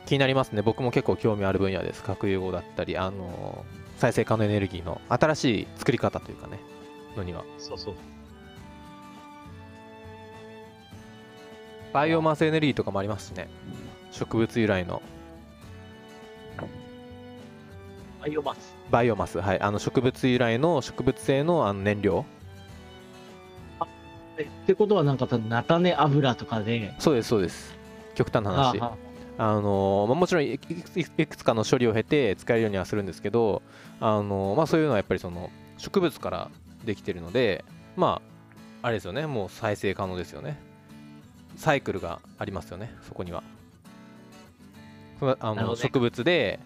気になりますね。僕も結構興味ある分野です。核融合だったりあの再生可能エネルギーの新しい作り方というかね。のには。そうそう。バイオマスエネルギーとかもありますしね。植物由来の。バイオマス。バイオマス、はい、あの植物由来の植物性のあの燃料。えってことはなんか、菜種油とかで、そうですそうです。極端な話。ああ。のまあ、もちろんいくついくつかの処理を経て使えるようにはするんですけどあの、まあ、そういうのはやっぱりその植物からできてるのでまああれですよね。もう再生可能ですよね。サイクルがありますよね。そこには。あの、植物で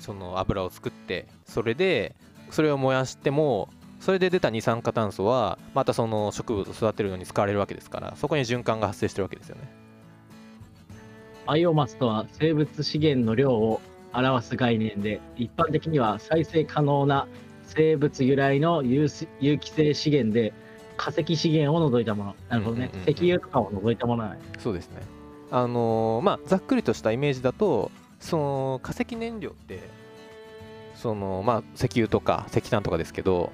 その油を作ってそれでそれを燃やしてもそれで出た二酸化炭素はまたその植物を育てるのに使われるわけですからそこに循環が発生してるわけですよねバイオマスとは生物資源の量を表す概念で、一般的には再生可能な生物由来の有す有機性資源で、化石資源を除いたもの。なるほどねうんうんうんうん。石油とかを除いたものなんやそうですね。あのーまあざっくりとしたイメージだとその化石燃料ってそのまあ石油とか石炭とかですけど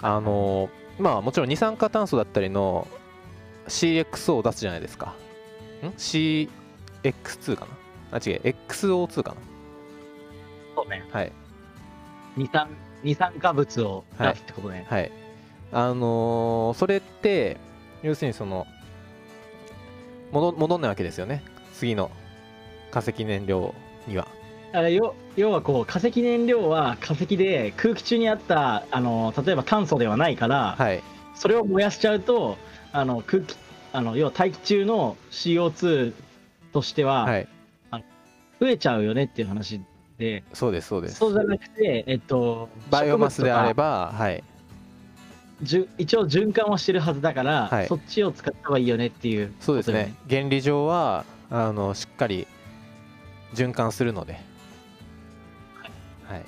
あのーまあもちろん二酸化炭素だったりの CXO を出すじゃないですか。ん ?CX2 かな？あ違う XO2 かそうね。なはい二酸二酸化物を出すってことね。はい。あのーそれって要するにその戻戻んないわけですよね次の化石燃料には。あれ要要はこう化石燃料は化石で空気中にあったあの例えば炭素ではないから、はい。それを燃やしちゃうとあの空気あの要は大気中の CO2 としてははい。増えちゃうよねっていう話で、そうですそうです。そうじゃなくて、えっと、バイオマスであればばはい。一応循環はしてるはずだから、はい。そっちを使った方がいいよねっていうそうですね。原理上はあのしっかり循環するので。はい。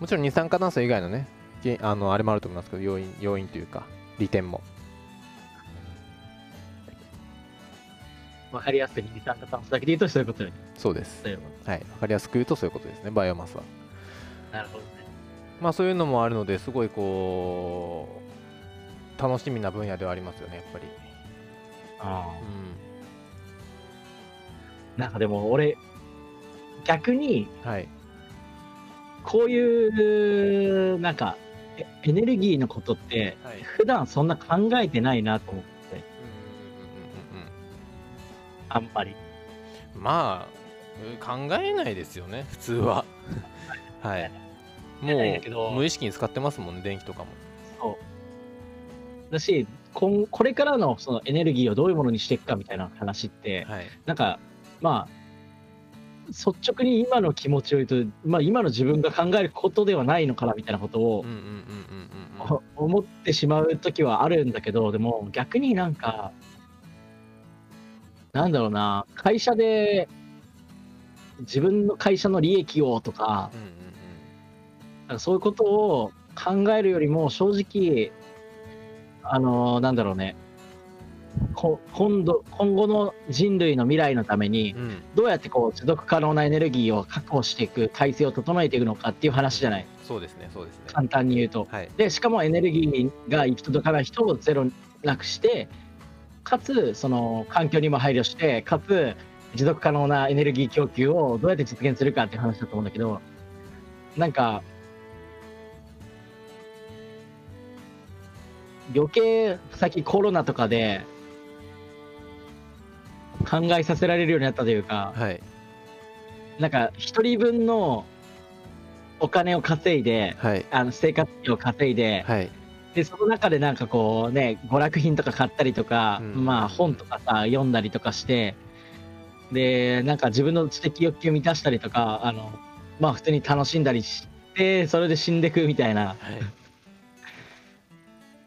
もちろん二酸化炭素以外のねげあのあれもあると思いますけど要因要因というか利点も。わかりやすく二酸化炭素だけで言うとそういうことよね。そうです。はい。わかりやすく言うとそういうことですね。バイオマスは。なるほどね。まあそういうのもあるのですごいこう楽しみな分野ではありますよねやっぱり。あうなんかでも俺、逆に、んはい。こういう、なんか、エエネルギーのことって、はい。普段そんな考えてないなと思って、うんうんうんうんうんあんまり。まあ考えないですよね普通は。はい。もう無意識に使ってますもんね電気とかも。だし、今これからのそのエネルギーをどういうものにしていくかみたいな話って、はい。なんか、まあ、率直に今の気持ちを言うと、まあ、今の自分が考えることではないのかなみたいなことを思ってしまう時はあるんだけど、でも逆になんか、なんだろうな、会社で自分の会社の利益をとか、うんそういうことを考えるよりも正直、あのなんだろうね、こ今度今後の人類の未来のためにどうやってこう持続可能なエネルギーを確保していく体制を整えていくのかっていう話じゃない。そうですねそうですね。簡単に言うと。はい。でしかもエネルギーが行き届かない人をゼロなくしてかつその環境にも配慮してかつ持続可能なエネルギー供給をどうやって実現するかっていう話だと思うんだけどなんか余計最近コロナとかで考えさせられるようになったというかはい。なんか一人分のお金を稼いではい。あの生活費を稼いではい。でその中でなんかこうね娯楽品とか買ったりとか、うん。まあ本とかさ読んだりとかしてでなんか自分の知的欲求満たしたりとかあのまあ普通に楽しんだりしてそれで死んでくみたいなはい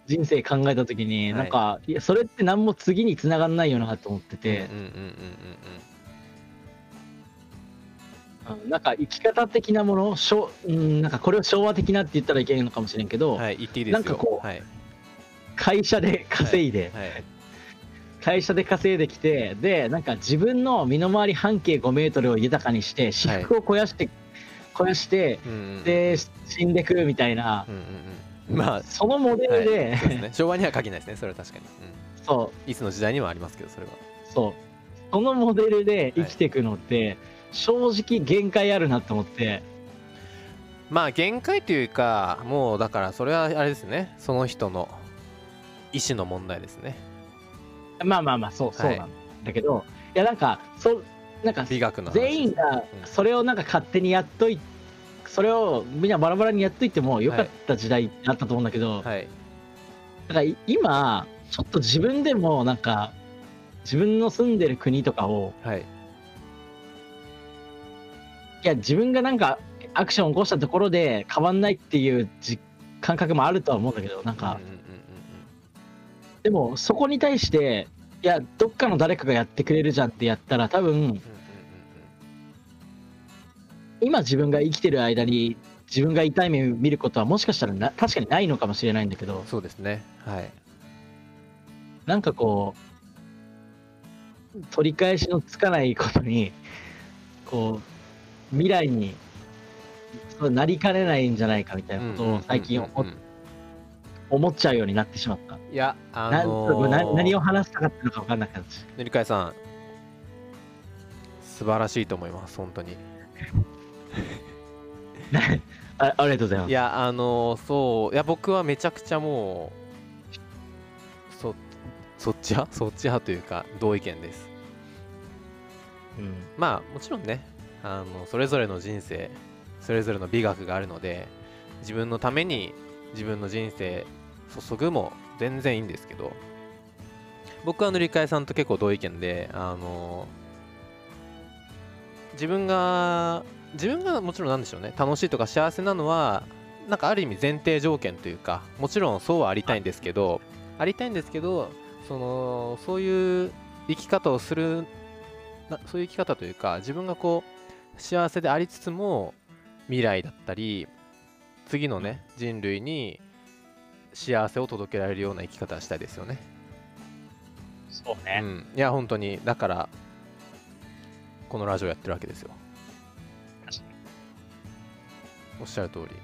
人生考えた時に、はい。なんかいやそれって何も次に繋がんないよなと思ってて。なんか生き方的なものしょ、うん、なんかこれを昭和的なって言ったらいけないのかもしれんけど、うんはい言っていいですよ。なんかこうはい。会社で稼いで、はい。会社で稼いできて、で、なんか自分の身の回り半径5メートルを豊かにして、私服を肥やして、肥やして、うんうん。で、死んでくみたいなう、んうんうんまあそのモデはい。ルで、そうですね。昭和には限らないですね。それは確かに。うん。そう、いつの時代にもありますけどそれは。そう。そのモデルで生きていくのって、正直限界あるなと思って、まあ限界というかもうだからそれはあれですね。その人の意思の問題ですね。まあまあまあ、そう、そうなんだけど、いや、なんか、そう、なんか、全員がうん。それをなんか勝手にやっといそれをみんなバラバラにやっといてもよかった時代あったと思うんだけど、はい。だからい今、ちょっと自分でもなんか、自分の住んでる国とかを、はい。いや、自分がなんかアクションを起こしたところで変わんないっていうじ感覚もあるとは思うんだけど、なんか、うんうんうんでもそこに対して、いや、どっかの誰かがやってくれるじゃんってやったら、多分、うんうんうん今自分が生きてる間に、自分が痛い目見ることはもしかしたらな確かにないのかもしれないんだけど、そうですねはいなんかこう、取り返しのつかないことに、こう、未来にそうなりかねないんじゃないかみたいなことを最近うんうんうんうん思っちゃうようになってしまった。いやあなんのーな何を話したかったのか分かんなかったし。塗り替えさん素晴らしいと思います本当に あありがとうございます。いやあのーそういや僕はめちゃくちゃもうそそっち派？そっち派というか同意見です。うん。まあもちろんねあのそれぞれの人生それぞれの美学があるので自分のために自分の人生注ぐも全然いいんですけど僕は塗り替えさんと結構同意見であの自分が自分がもちろんなんでしょうね楽しいとか幸せなのはなんかある意味前提条件というかもちろんそうはありたいんですけどありたいんですけどそのそういう生き方をするなそういう生き方というか自分がこう幸せでありつつも未来だったり次のね人類に幸せを届けられるような生き方をしたいですよね。そうね。うん、いや本当にだからこのラジオやってるわけですよ。おっしゃる通り。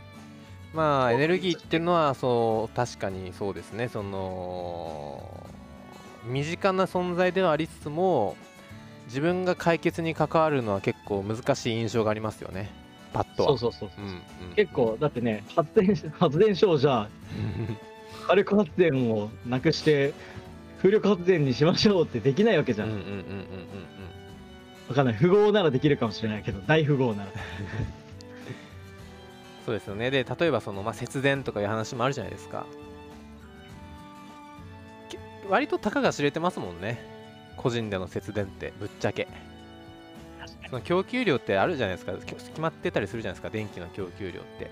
まあエネルギーっていうのはそう確かにそうですね。その身近な存在ではありつつも自分が解決に関わるのは結構難しい印象がありますよね。パッとは。そうそうそうそう、うんうん結構だってね発電 発電所をじゃあ 火力発電をなくして風力発電にしましょうってできないわけじゃん、うんうんうんうんうんうん。わかんない。富豪ならできるかもしれないけど大富豪なら そうですよね。で例えばその、まあ、節電とかいう話もあるじゃないですか。け割とたかが知れてますもんね。個人での節電ってぶっちゃけ。その供給量ってあるじゃないですか。き決まってたりするじゃないですか。電気の供給量って。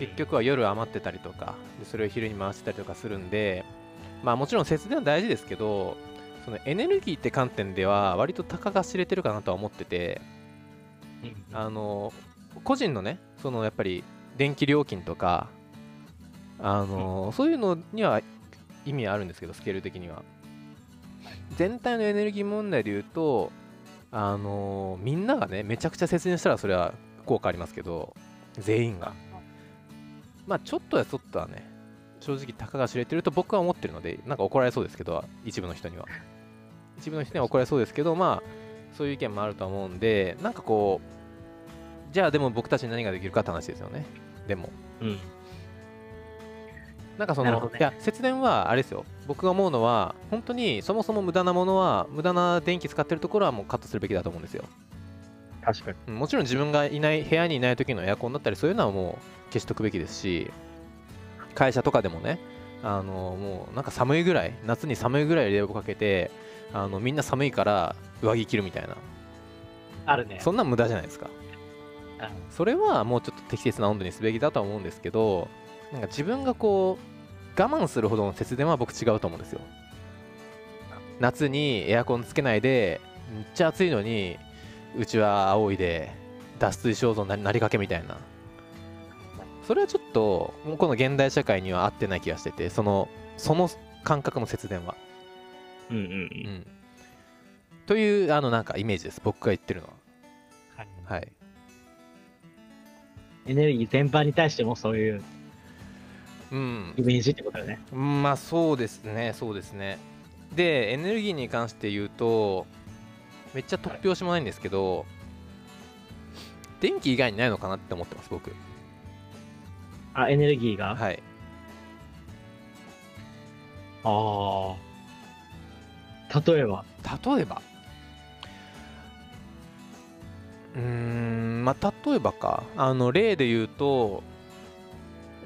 結局は夜余ってたりとかでそれを昼に回してたりとかするんでまあもちろん節電は大事ですけどそのエネルギーって観点では割とたかが知れてるかなとは思ってて。あの個人のねそのやっぱり電気料金とかあの、そういうのには意味あるんですけどスケール的には。全体のエネルギー問題で言うとあのみんながねめちゃくちゃ節電したらそれは効果ありますけど全員が。まあちょっとやちょっとはね正直たかが知れてると僕は思ってるのでなんか怒られそうですけど一部の人には。一部の人には怒られそうですけどまあそういう意見もあると思うんでなんかこうじゃあでも僕たちに何ができるかって話ですよね。でも。うん。なんかその、ね。いや節電はあれですよ。僕が思うのは本当にそもそも無駄なものは無駄な電気使ってるところはもうカットするべきだと思うんですよ。確かに。うんもちろん自分がいない部屋にいない時のエアコンだったりそういうのはもう消しとくべきですし会社とかでもねあのもうなんか寒いぐらい夏に寒いぐらい冷房かけてあのみんな寒いから上着着るみたいな。あるね。そんなん無駄じゃないですか。うんそれはもうちょっと適切な温度にすべきだとは思うんですけどなんか自分がこう我慢するほどの節電は僕違うと思うんですよ。夏にエアコンつけないでめっちゃ暑いのにうちは青いで脱水症状にななりかけみたいな。それはちょっともうこの現代社会には合ってない気がしててそのその感覚の節電は。うんうんううん。んというあのなんかイメージです。僕が言ってるのは。い。ははいエネルギー全般に対してもそういううん。イメージってことだよね。まあそうですねそうですね。でエネルギーに関して言うとめっちゃ突拍子もないんですけど電気以外にないのかなって思ってます僕。あエネルギーが、はい。ああ例えば？例えば？うーんまあ例えばか。あの例で言うと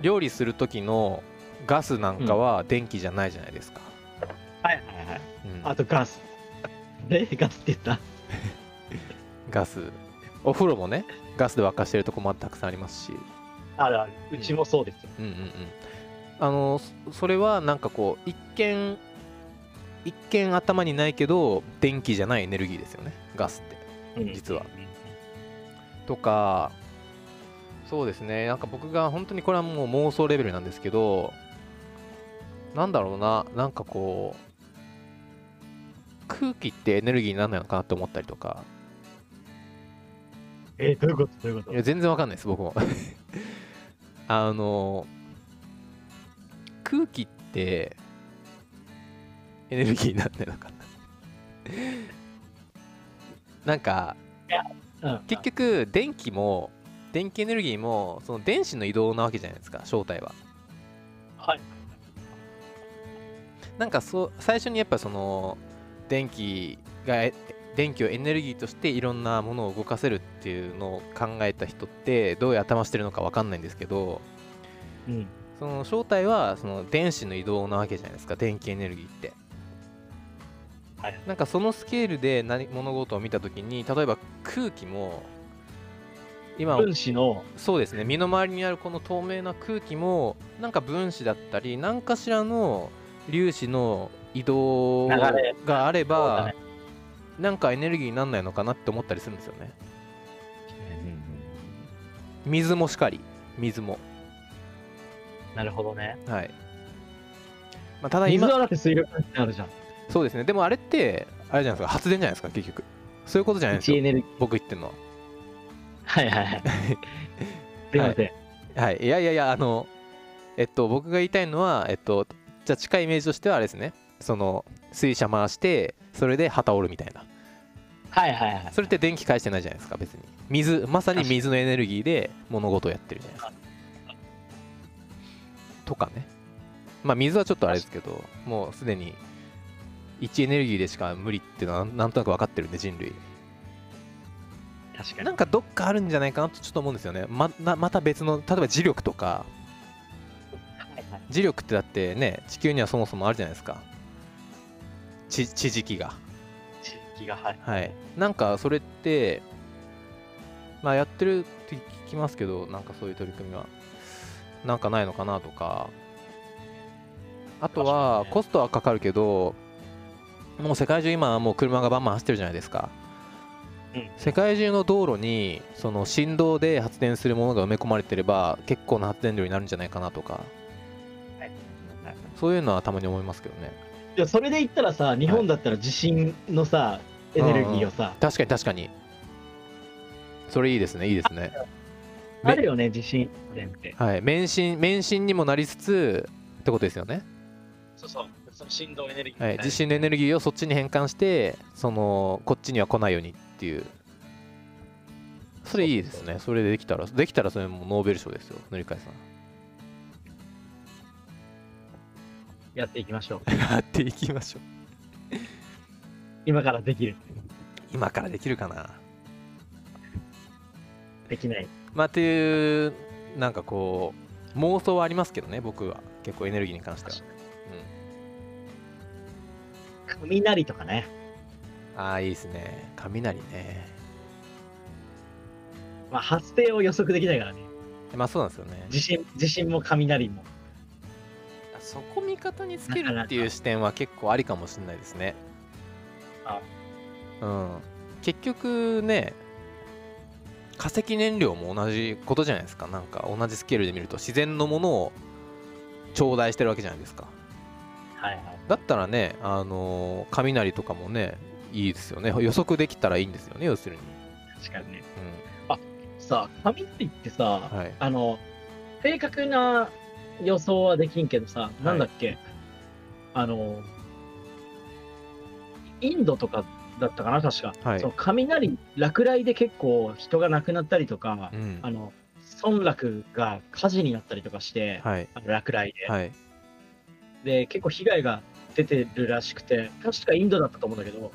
料理する時のガスなんかは電気じゃないじゃないですか、はいはいはい。うん。あとガス。えガスって言った？ガス。お風呂もねガスで沸かしてるとこもたくさんありますし。あるある。うちもそうですよ、うんうんうん。あのそそれはなんかこう一見一見頭にないけど電気じゃないエネルギーですよね。ガスって。うん。実はとかそうですね。なんか僕が本当にこれはもう妄想レベルなんですけどなんだろうな。なんかこう空気ってエネルギーにならないのかなって思ったりとか。えどういうこと？どういうこと？いや全然わかんないです僕も。あの空気ってエネルギーになってるのかな。なんかうん結局電気も電気エネルギーもその電子の移動なわけじゃないですか正体は。はい。なんかそう最初にやっぱその電気がえ電気をエネルギーとしていろんなものを動かせるっていうのを考えた人ってどういう頭してるのかわかんないんですけどうん。その正体はその電子の移動なわけじゃないですか電気エネルギーってはいなんかそのスケールで何物事を見た時に例えば空気も今分子のそうですね身の回りにあるこの透明な空気もなんか分子だったり何かしらの粒子の移動があれば、ね。なんかエネルギーになんないのかなって思ったりするんですよね。水もしかり。水も。なるほどね。はい、まあ、ただ水今はだって水力ってあるじゃんそうですね。でもあれってあれじゃないですか。発電じゃないですか結局。そういうことじゃないですよ。位置エネルギー。僕言ってるのは。はいはいはい。すいません、はい、い。やいやいやあのえっと僕が言いたいのはえっとじゃあ近いイメージとしてはあれですね。その水車回してそれで旗折るみたいな。はいはいはい。それって電気返してないじゃないですか別に。水まさに。水のエネルギーで物事をやってるじゃないですか。とかね。まあ水はちょっとあれですけどもうすでに1エネルギーでしか無理っていうのはなんとなく分かってるんで人類。確かに。なんかどっかあるんじゃないかなとちょっと思うんですよね。まなまた別の例えば磁力とか。磁力ってだってね地球にはそもそもあるじゃないですか。地地磁気が。地域が、はい。はい。なんかそれってまあやってるって聞きますけどなんかそういう取り組みは。なんかないのかなとか。あとはコストはかかるけどもう世界中今はもう車がバンバン走ってるじゃないですか。うん。世界中の道路にその振動で発電するものが埋め込まれてれば結構な発電量になるんじゃないかなとか。はい。そういうのはたまに思いますけどね。いやそれで言ったらさ、日本だったら地震のさ、エネルギーをさ、確かに確かに。それいいですねいいですね。めあるよね、地震電って。はい。免震免震にもなりつつってことですよね。そうそう。その振動エネルギー。はい地震のエネルギーをそっちに変換してそのこっちには来ないようにっていうそれいいですねそれでできたらできたらそれもうノーベル賞ですよ塗り替えさんやっていきましょう。やっていきましょう今からできる。今からできるかなできない。まあっていうなんかこう妄想はありますけどね僕は結構エネルギーに関しては、雷とかね。うん、ああいいですね雷ねまあ、発生を予測できないからね。まあそうなんですよね地震、地震も雷も。そこ味方につけるっていう視点は結構ありかもしれないですねあうん結局ね化石燃料も同じことじゃないですかなんか同じスケールで見ると自然のものを頂戴してるわけじゃないですかはいはい。だったらねあのー雷とかもねいいですよね。予測できたらいいんですよね要するに、確かにね。うさあ、雷ってさ、ん、はい。あの、正確な予想はできんけどさ、なんだっけ、あの、インドとかだったかな、確か。はい。その雷、落雷で結構人が亡くなったりとか、うん。あの、村落が火事になったりとかして、はい。あの落雷で、はい。で、結構被害が出てるらしくて、確かインドだったと思うんだけど、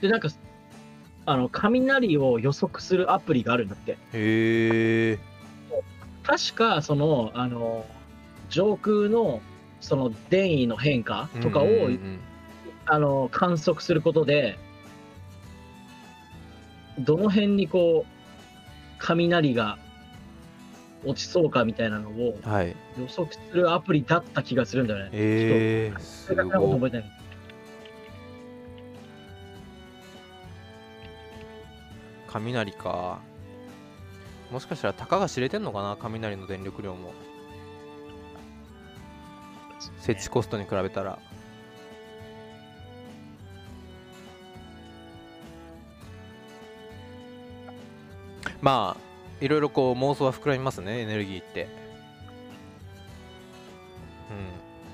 で、なんか、あの、雷を予測するアプリがあるんだって。へえ確か、その、あの、上空の、その、電位の変化とかを、うんうんうん。あの、観測することで、どの辺にこう、雷が落ちそうかみたいなのをはい。予測するアプリだった気がするんだよね。えー、すごい覚えてない。雷か。もしかしたらたかが知れてんのかな？雷の電力量も。設置コストに比べたら。まあいろいろこう妄想は膨らみますねエネルギーって。うん。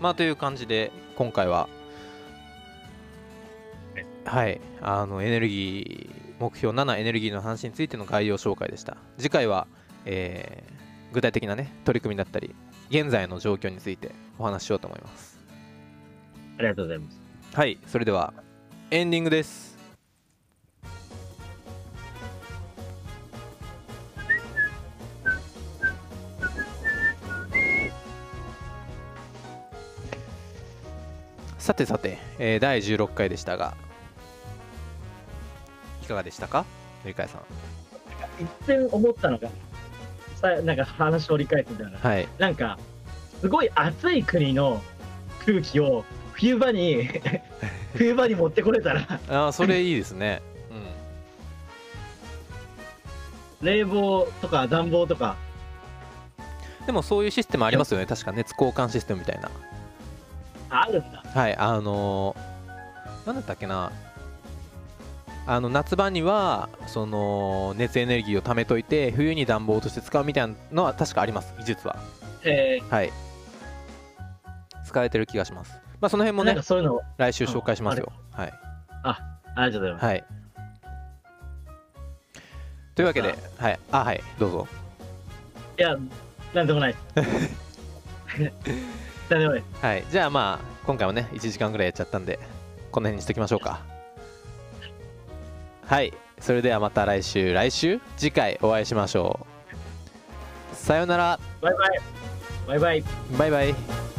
まあという感じで今回ははいあのエネルギー目標7エネルギーの話についての概要紹介でした。次回は、えー具体的なね取り組みだったり現在の状況についてお話ししようと思います。ありがとうございます。はいそれではエンディングですさてさて、えー第16回でしたがいかがでしたか？塗り替えさん一点思ったのが、さなんか話を折り返すみたいな。はい。なんか、すごい暑い国の空気を冬場に、冬場に持ってこれたら、あーそれいいですね。うん。冷房とか暖房とか、でもそういうシステムありますよね。確か熱交換システムみたいなあるんだ。はいあのー、なんだったっけな。あの夏場にはその熱エネルギーを貯めといて冬に暖房として使うみたいなのは確かあります技術は。えはい。使えてる気がします。まあその辺もねかそういうの、来週紹介しますよ。はい。ありがとうございます。はい。というわけではい。あはい。どうぞ。いや、なんでもない。です。なんでもないです。はい。じゃあまあ今回もね1時間ぐらいやっちゃったんでこの辺にしときましょうか。はい。それではまた来週。来週？次回お会いしましょう。さようなら。バイバイ。バイバイ。バイバイ